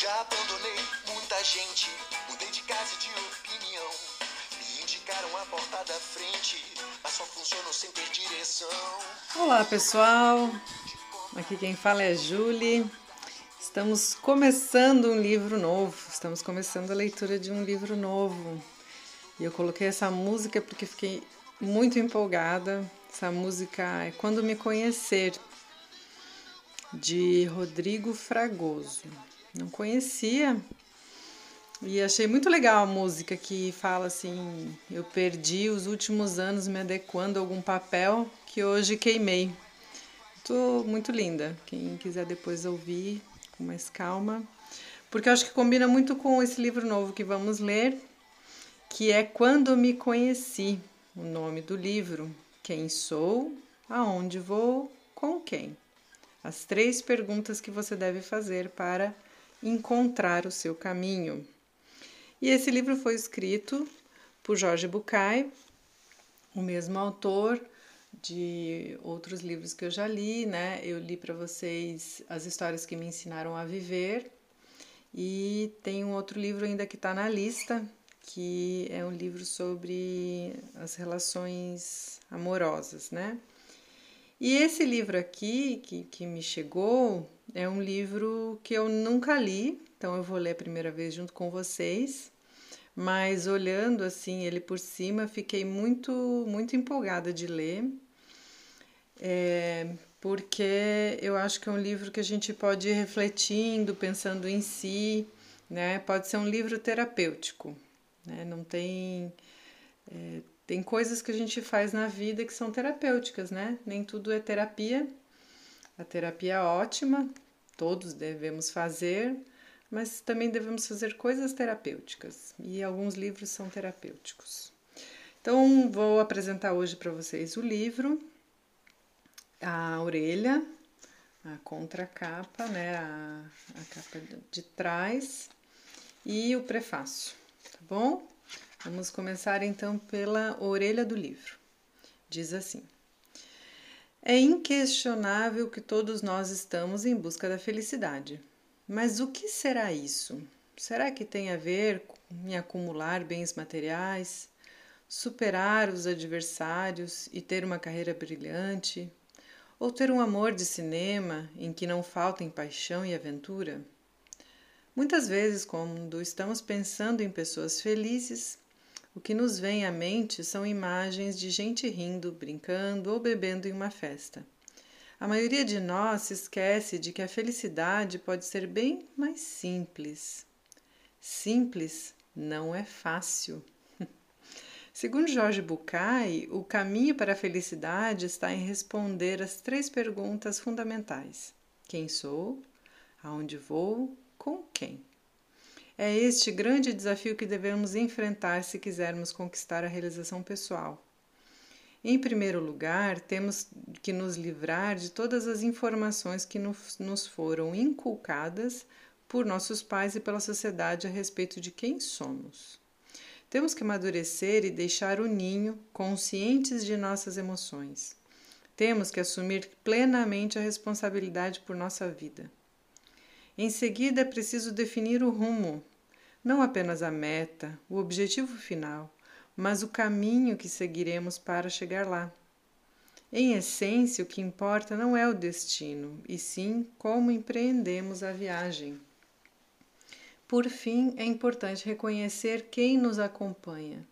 Já abandonei muita gente, mudei de casa e de opinião. Me indicaram a porta da frente, mas só funcionou sem ter direção. Olá pessoal, aqui quem fala é Julie. Estamos começando um livro novo, estamos começando a leitura de um livro novo. E eu coloquei essa música porque fiquei muito empolgada. Essa música é Quando Me Conhecer, de Rodrigo Fragoso. Não conhecia e achei muito legal a música que fala assim: eu perdi os últimos anos me adequando a algum papel que hoje queimei. Tô muito linda. Quem quiser depois ouvir com mais calma, porque eu acho que combina muito com esse livro novo que vamos ler, que é Quando Me Conheci, o nome do livro. Quem sou, aonde vou, com quem. As três perguntas que você deve fazer para encontrar o seu caminho. E esse livro foi escrito por Jorge Bucay, o mesmo autor de outros livros que eu já li, né? Eu li para vocês As Histórias que Me Ensinaram a Viver e tem um outro livro ainda que está na lista, que é um livro sobre as relações amorosas, né? E esse livro aqui, que, que me chegou, é um livro que eu nunca li, então eu vou ler a primeira vez junto com vocês. Mas olhando assim ele por cima, fiquei muito, muito empolgada de ler, é, porque eu acho que é um livro que a gente pode ir refletindo, pensando em si, né? Pode ser um livro terapêutico, né? Não tem. É, tem coisas que a gente faz na vida que são terapêuticas, né? Nem tudo é terapia. A terapia é ótima, todos devemos fazer, mas também devemos fazer coisas terapêuticas e alguns livros são terapêuticos. Então, vou apresentar hoje para vocês o livro, a orelha, a contracapa, né, a, a capa de trás e o prefácio, tá bom? Vamos começar então pela orelha do livro. Diz assim: É inquestionável que todos nós estamos em busca da felicidade. Mas o que será isso? Será que tem a ver em acumular bens materiais, superar os adversários e ter uma carreira brilhante? Ou ter um amor de cinema em que não faltem paixão e aventura? Muitas vezes, quando estamos pensando em pessoas felizes, o que nos vem à mente são imagens de gente rindo, brincando ou bebendo em uma festa. A maioria de nós se esquece de que a felicidade pode ser bem mais simples. Simples não é fácil. Segundo Jorge Bucay, o caminho para a felicidade está em responder as três perguntas fundamentais: quem sou, aonde vou, com quem. É este grande desafio que devemos enfrentar se quisermos conquistar a realização pessoal. Em primeiro lugar, temos que nos livrar de todas as informações que nos foram inculcadas por nossos pais e pela sociedade a respeito de quem somos. Temos que amadurecer e deixar o ninho conscientes de nossas emoções. Temos que assumir plenamente a responsabilidade por nossa vida. Em seguida, é preciso definir o rumo, não apenas a meta, o objetivo final, mas o caminho que seguiremos para chegar lá. Em essência, o que importa não é o destino, e sim como empreendemos a viagem. Por fim, é importante reconhecer quem nos acompanha.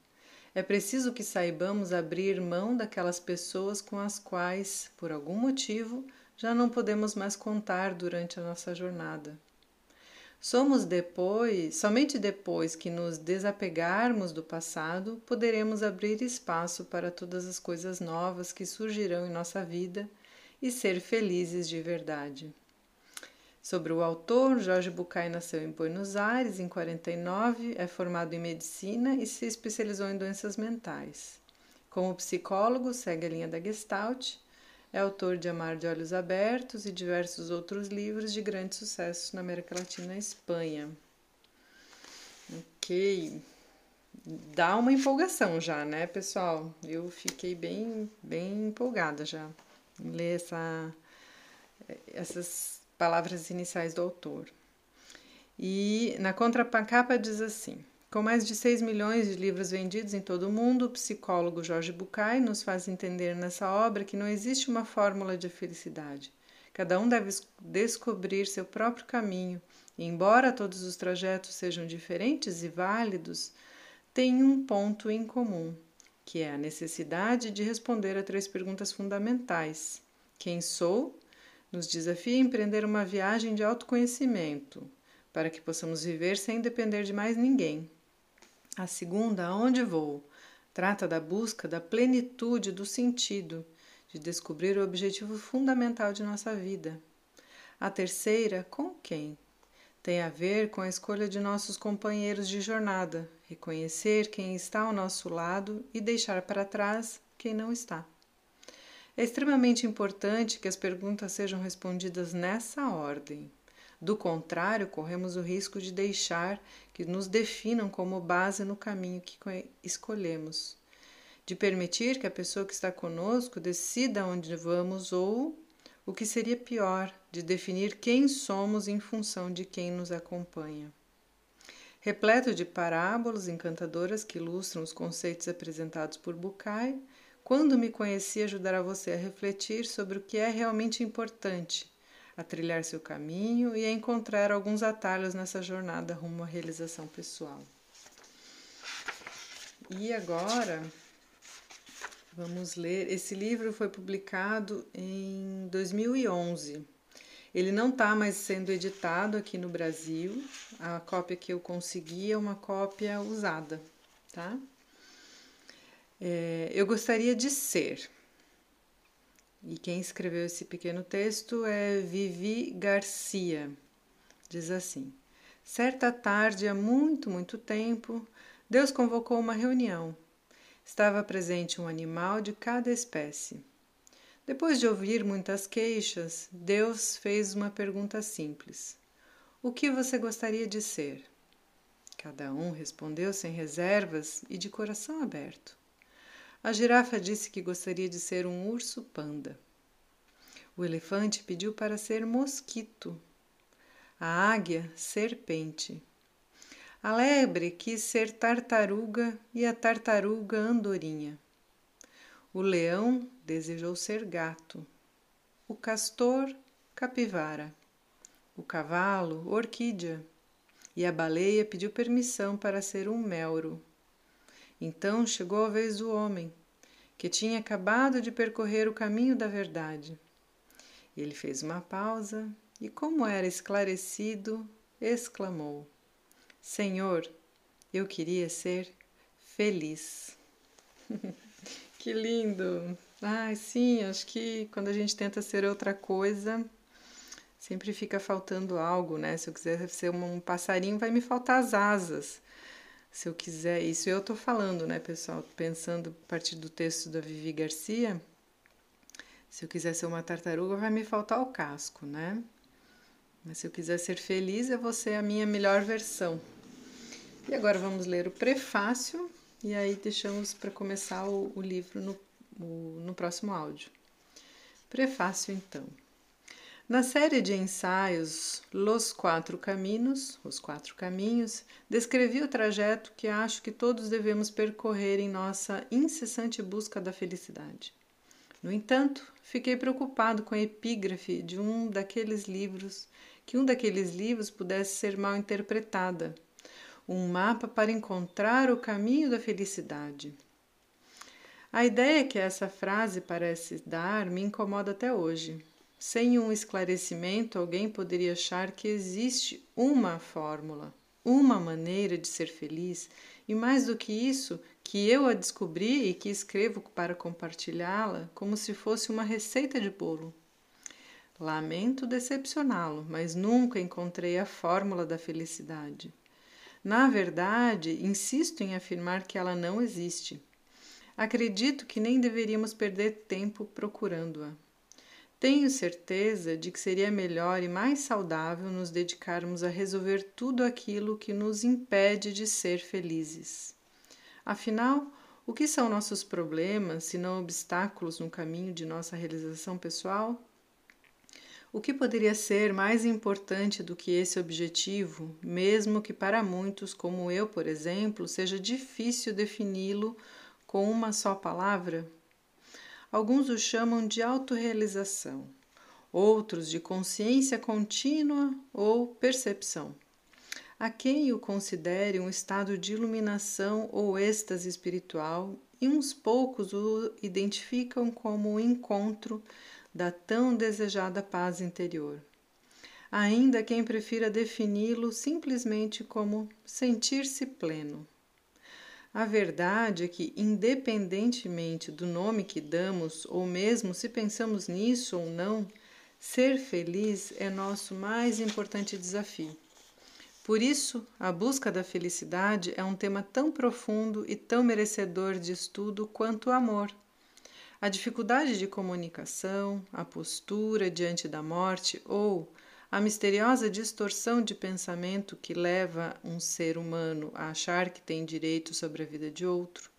É preciso que saibamos abrir mão daquelas pessoas com as quais, por algum motivo, já não podemos mais contar durante a nossa jornada. Somos depois, somente depois que nos desapegarmos do passado, poderemos abrir espaço para todas as coisas novas que surgirão em nossa vida e ser felizes de verdade. Sobre o autor, Jorge Bucay nasceu em Buenos Aires em 49, é formado em medicina e se especializou em doenças mentais. Como psicólogo, segue a linha da Gestalt é autor de Amar de Olhos Abertos e diversos outros livros de grande sucesso na América Latina e Espanha. Ok. Dá uma empolgação já, né, pessoal? Eu fiquei bem, bem empolgada já em ler essa, essas palavras iniciais do autor. E na contracapa diz assim: com mais de 6 milhões de livros vendidos em todo o mundo, o psicólogo Jorge Bucay nos faz entender nessa obra que não existe uma fórmula de felicidade. Cada um deve descobrir seu próprio caminho, e embora todos os trajetos sejam diferentes e válidos, têm um ponto em comum, que é a necessidade de responder a três perguntas fundamentais: Quem sou? Nos desafia a empreender uma viagem de autoconhecimento, para que possamos viver sem depender de mais ninguém. A segunda, Aonde Vou, trata da busca da plenitude do sentido, de descobrir o objetivo fundamental de nossa vida. A terceira, Com Quem, tem a ver com a escolha de nossos companheiros de jornada, reconhecer quem está ao nosso lado e deixar para trás quem não está. É extremamente importante que as perguntas sejam respondidas nessa ordem. Do contrário, corremos o risco de deixar que nos definam como base no caminho que escolhemos, de permitir que a pessoa que está conosco decida onde vamos ou, o que seria pior, de definir quem somos em função de quem nos acompanha. Repleto de parábolas encantadoras que ilustram os conceitos apresentados por Bucay, quando me conheci ajudará você a refletir sobre o que é realmente importante a trilhar seu caminho e a encontrar alguns atalhos nessa jornada rumo à realização pessoal. E agora vamos ler. Esse livro foi publicado em 2011. Ele não está mais sendo editado aqui no Brasil. A cópia que eu consegui é uma cópia usada, tá? É, eu gostaria de ser e quem escreveu esse pequeno texto é Vivi Garcia. Diz assim: Certa tarde, há muito, muito tempo, Deus convocou uma reunião. Estava presente um animal de cada espécie. Depois de ouvir muitas queixas, Deus fez uma pergunta simples: O que você gostaria de ser? Cada um respondeu sem reservas e de coração aberto. A girafa disse que gostaria de ser um urso panda. O elefante pediu para ser mosquito. A águia, serpente. A lebre quis ser tartaruga e a tartaruga andorinha. O leão desejou ser gato. O castor, capivara. O cavalo, orquídea. E a baleia pediu permissão para ser um melro. Então chegou a vez do homem, que tinha acabado de percorrer o caminho da verdade. Ele fez uma pausa e, como era esclarecido, exclamou: Senhor, eu queria ser feliz. que lindo! Ai, sim, acho que quando a gente tenta ser outra coisa, sempre fica faltando algo, né? Se eu quiser ser um passarinho, vai me faltar as asas se eu quiser, isso eu estou falando, né, pessoal? Pensando a partir do texto da Vivi Garcia, se eu quiser ser uma tartaruga, vai me faltar o casco, né? Mas se eu quiser ser feliz, eu vou ser a minha melhor versão. E agora vamos ler o prefácio e aí deixamos para começar o, o livro no, o, no próximo áudio. Prefácio, então. Na série de ensaios Los Quatro Caminhos, Os Quatro Caminhos, descrevi o trajeto que acho que todos devemos percorrer em nossa incessante busca da felicidade. No entanto, fiquei preocupado com a epígrafe de um daqueles livros, que um daqueles livros pudesse ser mal interpretada, um mapa para encontrar o caminho da felicidade. A ideia que essa frase parece dar me incomoda até hoje. Sem um esclarecimento, alguém poderia achar que existe uma fórmula, uma maneira de ser feliz, e mais do que isso, que eu a descobri e que escrevo para compartilhá-la como se fosse uma receita de bolo. Lamento decepcioná-lo, mas nunca encontrei a fórmula da felicidade. Na verdade, insisto em afirmar que ela não existe. Acredito que nem deveríamos perder tempo procurando-a. Tenho certeza de que seria melhor e mais saudável nos dedicarmos a resolver tudo aquilo que nos impede de ser felizes. Afinal, o que são nossos problemas se não obstáculos no caminho de nossa realização pessoal? O que poderia ser mais importante do que esse objetivo, mesmo que para muitos, como eu, por exemplo, seja difícil defini-lo com uma só palavra? Alguns o chamam de autorrealização, outros de consciência contínua ou percepção. Há quem o considere um estado de iluminação ou êxtase espiritual, e uns poucos o identificam como o encontro da tão desejada paz interior. Ainda quem prefira defini-lo simplesmente como sentir-se pleno. A verdade é que, independentemente do nome que damos, ou mesmo se pensamos nisso ou não, ser feliz é nosso mais importante desafio. Por isso, a busca da felicidade é um tema tão profundo e tão merecedor de estudo quanto o amor. A dificuldade de comunicação, a postura diante da morte ou a misteriosa distorção de pensamento que leva um ser humano a achar que tem direito sobre a vida de outro.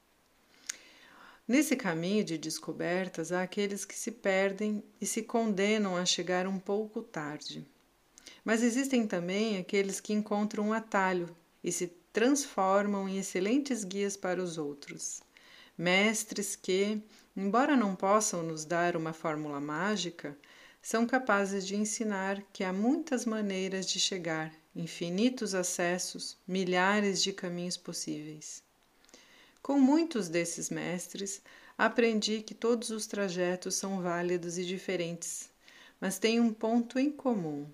Nesse caminho de descobertas, há aqueles que se perdem e se condenam a chegar um pouco tarde. Mas existem também aqueles que encontram um atalho e se transformam em excelentes guias para os outros. Mestres que, embora não possam nos dar uma fórmula mágica, são capazes de ensinar que há muitas maneiras de chegar, infinitos acessos, milhares de caminhos possíveis. Com muitos desses mestres, aprendi que todos os trajetos são válidos e diferentes, mas têm um ponto em comum: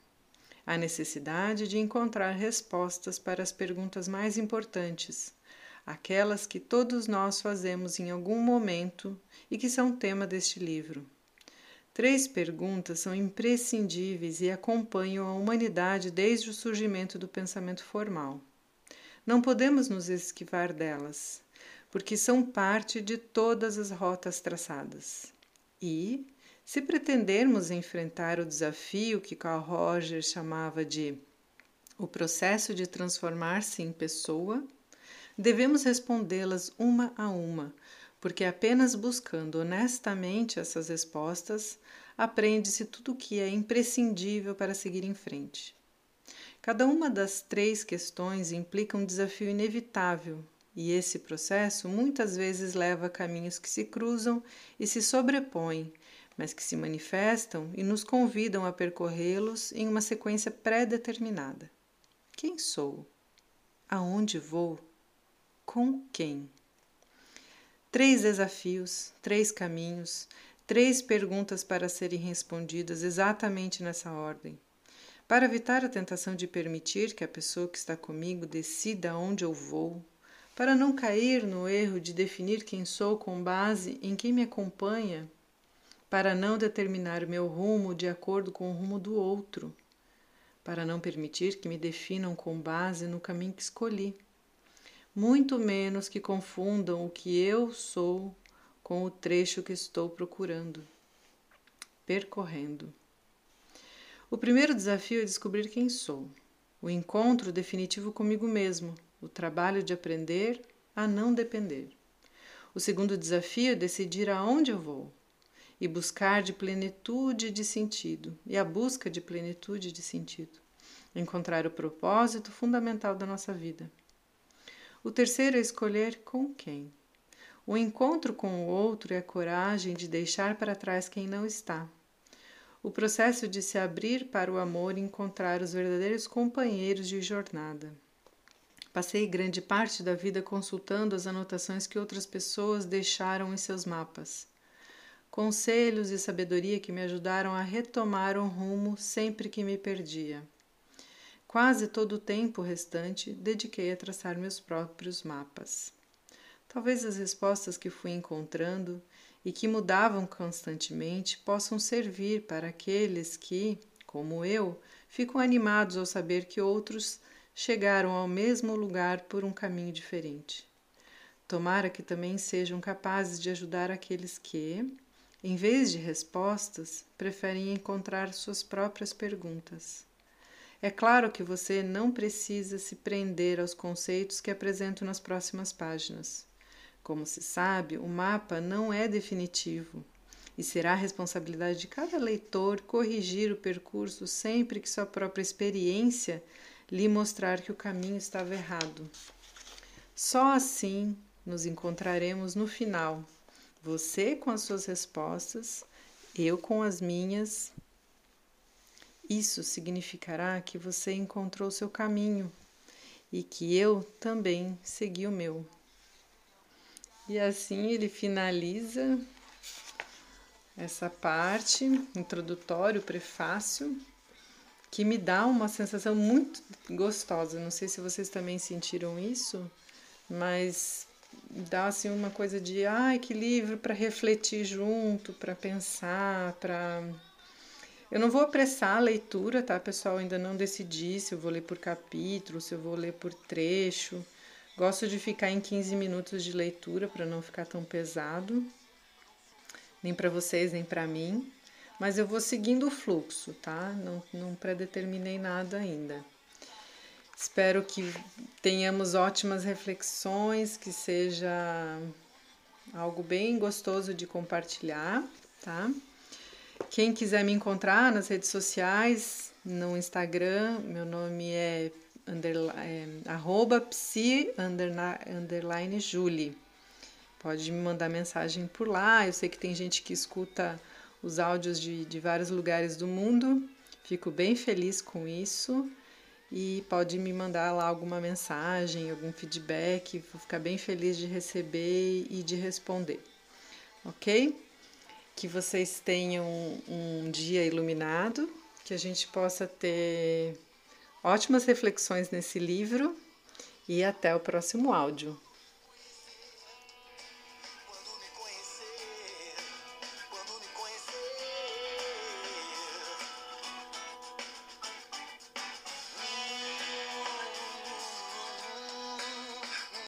a necessidade de encontrar respostas para as perguntas mais importantes aquelas que todos nós fazemos em algum momento e que são tema deste livro. Três perguntas são imprescindíveis e acompanham a humanidade desde o surgimento do pensamento formal. Não podemos nos esquivar delas, porque são parte de todas as rotas traçadas. E, se pretendermos enfrentar o desafio que Carl Rogers chamava de o processo de transformar-se em pessoa, devemos respondê-las uma a uma, porque apenas buscando honestamente essas respostas aprende-se tudo o que é imprescindível para seguir em frente. Cada uma das três questões implica um desafio inevitável, e esse processo muitas vezes leva a caminhos que se cruzam e se sobrepõem, mas que se manifestam e nos convidam a percorrê-los em uma sequência pré-determinada. Quem sou? Aonde vou? com quem? Três desafios, três caminhos, três perguntas para serem respondidas exatamente nessa ordem. Para evitar a tentação de permitir que a pessoa que está comigo decida onde eu vou, para não cair no erro de definir quem sou com base em quem me acompanha, para não determinar meu rumo de acordo com o rumo do outro, para não permitir que me definam com base no caminho que escolhi muito menos que confundam o que eu sou com o trecho que estou procurando, percorrendo. O primeiro desafio é descobrir quem sou, o encontro definitivo comigo mesmo, o trabalho de aprender a não depender. O segundo desafio é decidir aonde eu vou e buscar de plenitude de sentido, e a busca de plenitude de sentido, encontrar o propósito fundamental da nossa vida. O terceiro é escolher com quem. O encontro com o outro é a coragem de deixar para trás quem não está. O processo de se abrir para o amor e encontrar os verdadeiros companheiros de jornada. Passei grande parte da vida consultando as anotações que outras pessoas deixaram em seus mapas. Conselhos e sabedoria que me ajudaram a retomar um rumo sempre que me perdia. Quase todo o tempo restante dediquei a traçar meus próprios mapas. Talvez as respostas que fui encontrando e que mudavam constantemente possam servir para aqueles que, como eu, ficam animados ao saber que outros chegaram ao mesmo lugar por um caminho diferente. Tomara que também sejam capazes de ajudar aqueles que, em vez de respostas, preferem encontrar suas próprias perguntas. É claro que você não precisa se prender aos conceitos que apresento nas próximas páginas. Como se sabe, o mapa não é definitivo e será responsabilidade de cada leitor corrigir o percurso sempre que sua própria experiência lhe mostrar que o caminho estava errado. Só assim nos encontraremos no final, você com as suas respostas, eu com as minhas. Isso significará que você encontrou seu caminho e que eu também segui o meu. E assim ele finaliza essa parte introdutório, prefácio, que me dá uma sensação muito gostosa. Não sei se vocês também sentiram isso, mas dá assim uma coisa de ai que livro para refletir junto, para pensar, para eu não vou apressar a leitura, tá, pessoal? Ainda não decidi se eu vou ler por capítulo, se eu vou ler por trecho. Gosto de ficar em 15 minutos de leitura para não ficar tão pesado, nem para vocês, nem para mim. Mas eu vou seguindo o fluxo, tá? Não, não predeterminei nada ainda. Espero que tenhamos ótimas reflexões, que seja algo bem gostoso de compartilhar, tá? Quem quiser me encontrar nas redes sociais, no Instagram, meu nome é, é arroba psi underline Julie. Pode me mandar mensagem por lá. Eu sei que tem gente que escuta os áudios de, de vários lugares do mundo. Fico bem feliz com isso. E pode me mandar lá alguma mensagem, algum feedback. Vou ficar bem feliz de receber e de responder. Ok? Que vocês tenham um dia iluminado, que a gente possa ter ótimas reflexões nesse livro e até o próximo áudio.